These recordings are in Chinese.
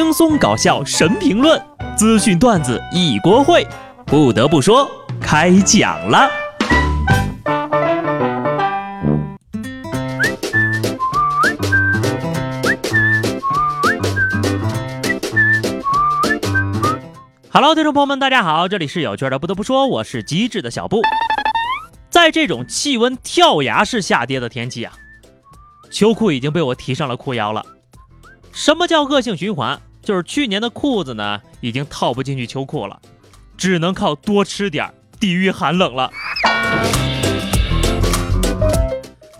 轻松搞笑神评论，资讯段子一锅烩。不得不说，开讲了。Hello，听众朋友们，大家好，这里是有趣的。不得不说，我是机智的小布。在这种气温跳崖式下跌的天气啊，秋裤已经被我提上了裤腰了。什么叫恶性循环？就是去年的裤子呢，已经套不进去秋裤了，只能靠多吃点抵御寒冷了。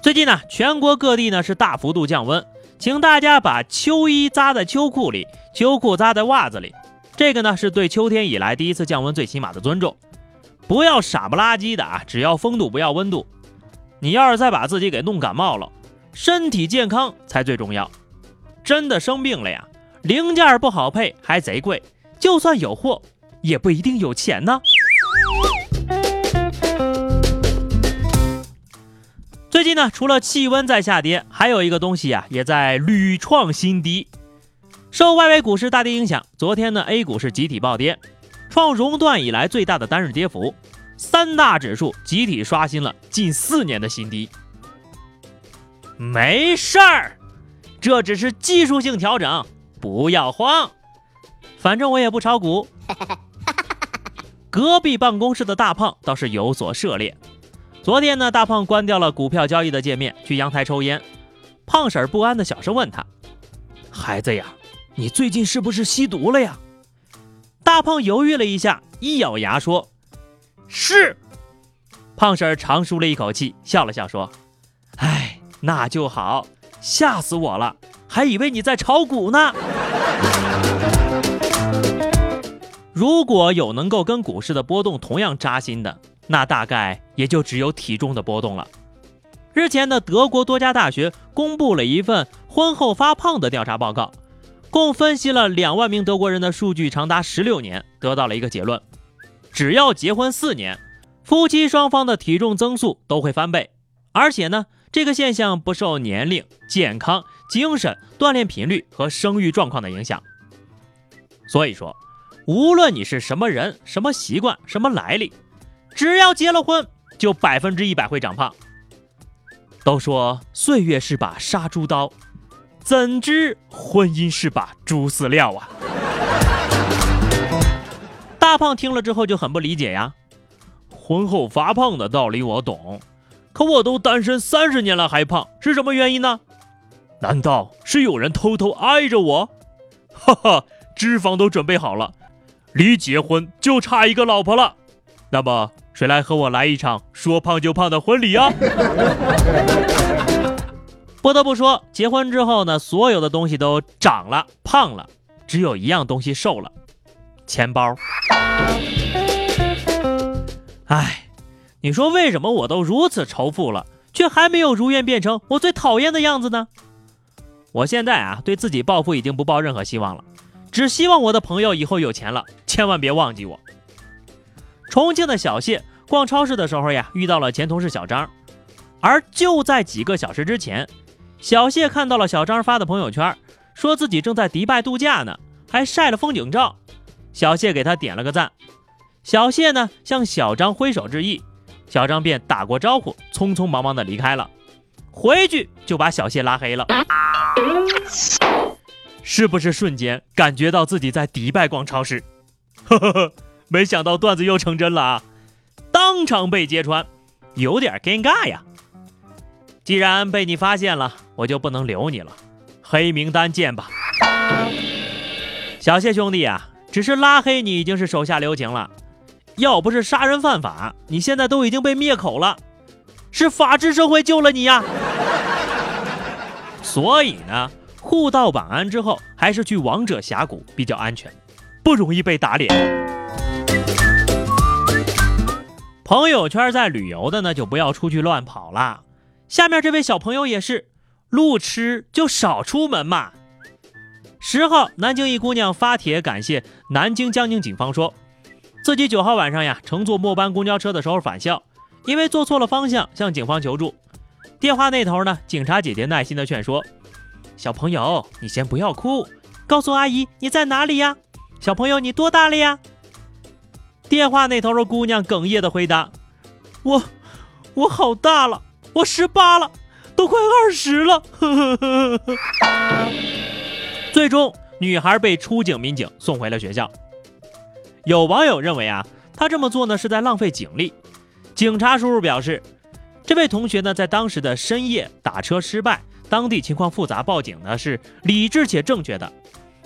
最近呢，全国各地呢是大幅度降温，请大家把秋衣扎在秋裤里，秋裤扎在袜子里。这个呢是对秋天以来第一次降温最起码的尊重。不要傻不拉几的啊，只要风度不要温度。你要是再把自己给弄感冒了，身体健康才最重要。真的生病了呀，零件不好配，还贼贵，就算有货，也不一定有钱呢。最近呢，除了气温在下跌，还有一个东西啊，也在屡创新低。受外围股市大跌影响，昨天呢，A 股是集体暴跌，创熔断以来最大的单日跌幅，三大指数集体刷新了近四年的新低。没事儿。这只是技术性调整，不要慌。反正我也不炒股。隔壁办公室的大胖倒是有所涉猎。昨天呢，大胖关掉了股票交易的界面，去阳台抽烟。胖婶不安的小声问他：“孩子呀，你最近是不是吸毒了呀？”大胖犹豫了一下，一咬牙说：“是。”胖婶长舒了一口气，笑了笑说：“哎，那就好。”吓死我了，还以为你在炒股呢。如果有能够跟股市的波动同样扎心的，那大概也就只有体重的波动了。日前的德国多家大学公布了一份婚后发胖的调查报告，共分析了两万名德国人的数据，长达十六年，得到了一个结论：只要结婚四年，夫妻双方的体重增速都会翻倍，而且呢。这个现象不受年龄、健康、精神、锻炼频率和生育状况的影响。所以说，无论你是什么人、什么习惯、什么来历，只要结了婚，就百分之一百会长胖。都说岁月是把杀猪刀，怎知婚姻是把猪饲料啊！大胖听了之后就很不理解呀，婚后发胖的道理我懂。可我都单身三十年了还胖，是什么原因呢？难道是有人偷偷爱着我？哈哈，脂肪都准备好了，离结婚就差一个老婆了。那么谁来和我来一场说胖就胖的婚礼啊？不得不说，结婚之后呢，所有的东西都长了胖了，只有一样东西瘦了，钱包。唉。你说为什么我都如此仇富了，却还没有如愿变成我最讨厌的样子呢？我现在啊，对自己暴富已经不抱任何希望了，只希望我的朋友以后有钱了，千万别忘记我。重庆的小谢逛超市的时候呀，遇到了前同事小张，而就在几个小时之前，小谢看到了小张发的朋友圈，说自己正在迪拜度假呢，还晒了风景照。小谢给他点了个赞，小谢呢向小张挥手致意。小张便打过招呼，匆匆忙忙的离开了，回去就把小谢拉黑了。是不是瞬间感觉到自己在迪拜逛超市？呵呵呵，没想到段子又成真了啊！当场被揭穿，有点尴尬呀。既然被你发现了，我就不能留你了，黑名单见吧。小谢兄弟啊，只是拉黑你已经是手下留情了。要不是杀人犯法，你现在都已经被灭口了，是法治社会救了你呀。所以呢，互道晚安之后，还是去王者峡谷比较安全，不容易被打脸。朋友圈在旅游的呢，就不要出去乱跑了。下面这位小朋友也是，路痴就少出门嘛。十号，南京一姑娘发帖感谢南京江宁警方说。自己九号晚上呀，乘坐末班公交车的时候返校，因为坐错了方向，向警方求助。电话那头呢，警察姐姐耐心的劝说：“小朋友，你先不要哭，告诉阿姨你在哪里呀？小朋友你多大了呀？电话那头的姑娘哽咽的回答：“我，我好大了，我十八了，都快二十了。”最终，女孩被出警民警送回了学校。有网友认为啊，他这么做呢是在浪费警力。警察叔叔表示。这位同学呢，在当时的深夜打车失败，当地情况复杂，报警呢是理智且正确的。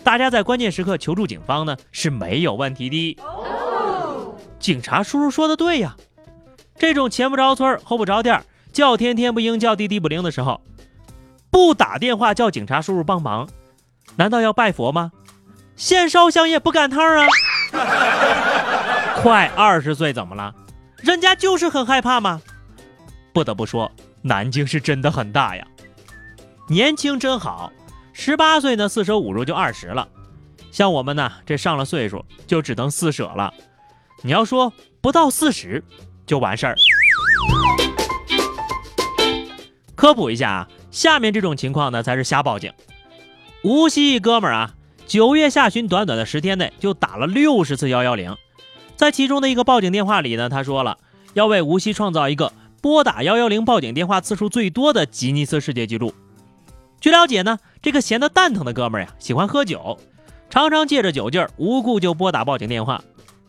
大家在关键时刻求助警方呢是没有问题的。警察叔叔说的对呀，这种前不着村后不着店，叫天天不应，叫地地不灵的时候，不打电话叫警察叔叔帮忙，难道要拜佛吗？现烧香也不赶趟啊！快二十岁怎么了？人家就是很害怕嘛。不得不说，南京是真的很大呀。年轻真好，十八岁呢，四舍五入就二十了。像我们呢，这上了岁数就只能四舍了。你要说不到四十就完事儿。科普一下啊，下面这种情况呢才是瞎报警。无锡一哥们儿啊，九月下旬短短的十天内就打了六十次幺幺零，在其中的一个报警电话里呢，他说了要为无锡创造一个。拨打幺幺零报警电话次数最多的吉尼斯世界纪录。据了解呢，这个闲得蛋疼的哥们儿呀，喜欢喝酒，常常借着酒劲儿无故就拨打报警电话。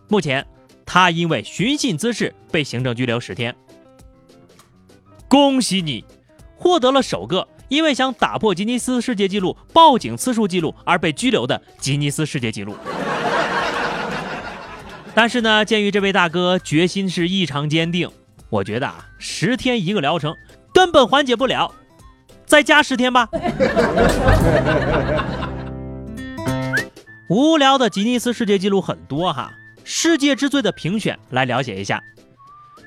目前，他因为寻衅滋事被行政拘留十天。恭喜你，获得了首个因为想打破吉尼斯世界纪录报警次数记录而被拘留的吉尼斯世界纪录。但是呢，鉴于这位大哥决心是异常坚定。我觉得啊，十天一个疗程根本缓解不了，再加十天吧。无聊的吉尼斯世界纪录很多哈，世界之最的评选来了解一下。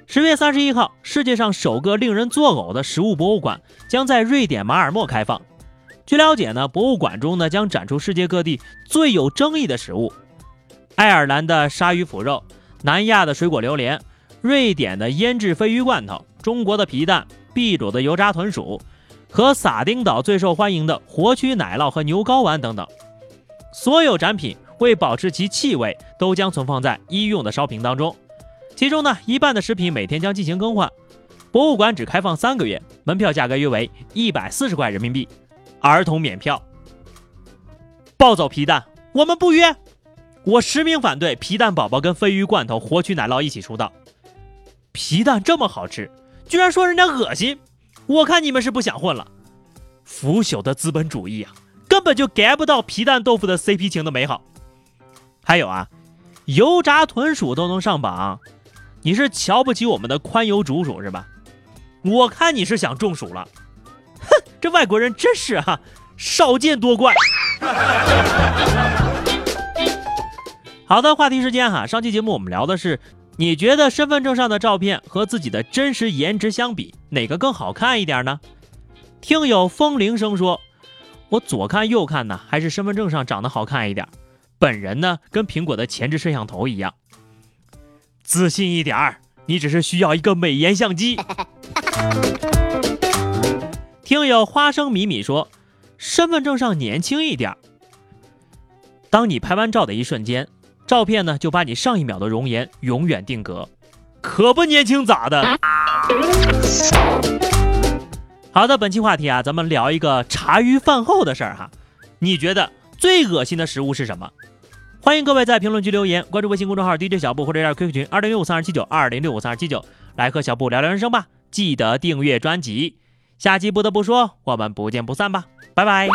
十月三十一号，世界上首个令人作呕的食物博物馆将在瑞典马尔默开放。据了解呢，博物馆中呢将展出世界各地最有争议的食物：爱尔兰的鲨鱼腐肉，南亚的水果榴莲。瑞典的腌制鲱鱼罐头，中国的皮蛋，秘鲁的油炸豚鼠，和撒丁岛最受欢迎的活蛆奶酪和牛睾丸等等，所有展品为保持其气味，都将存放在医用的烧瓶当中。其中呢，一半的食品每天将进行更换。博物馆只开放三个月，门票价格约为一百四十块人民币，儿童免票。暴走皮蛋，我们不约。我实名反对皮蛋宝宝跟鲱鱼罐头、活蛆奶酪一起出道。皮蛋这么好吃，居然说人家恶心，我看你们是不想混了。腐朽的资本主义啊，根本就 get 不到皮蛋豆腐的 CP 情的美好。还有啊，油炸豚鼠都能上榜，你是瞧不起我们的宽油竹鼠是吧？我看你是想中暑了。哼，这外国人真是哈，少见多怪。好的，话题时间哈，上期节目我们聊的是。你觉得身份证上的照片和自己的真实颜值相比，哪个更好看一点呢？听友风铃声说，我左看右看呢，还是身份证上长得好看一点。本人呢，跟苹果的前置摄像头一样。自信一点儿，你只是需要一个美颜相机。听友花生米米说，身份证上年轻一点儿。当你拍完照的一瞬间。照片呢，就把你上一秒的容颜永远定格，可不年轻咋的？好的，本期话题啊，咱们聊一个茶余饭后的事儿哈。你觉得最恶心的食物是什么？欢迎各位在评论区留言，关注微信公众号 DJ 小布或者加 QQ 群二零六五三二七九二零六五三二七九，来和小布聊聊人生吧。记得订阅专辑，下期不得不说，我们不见不散吧，拜拜。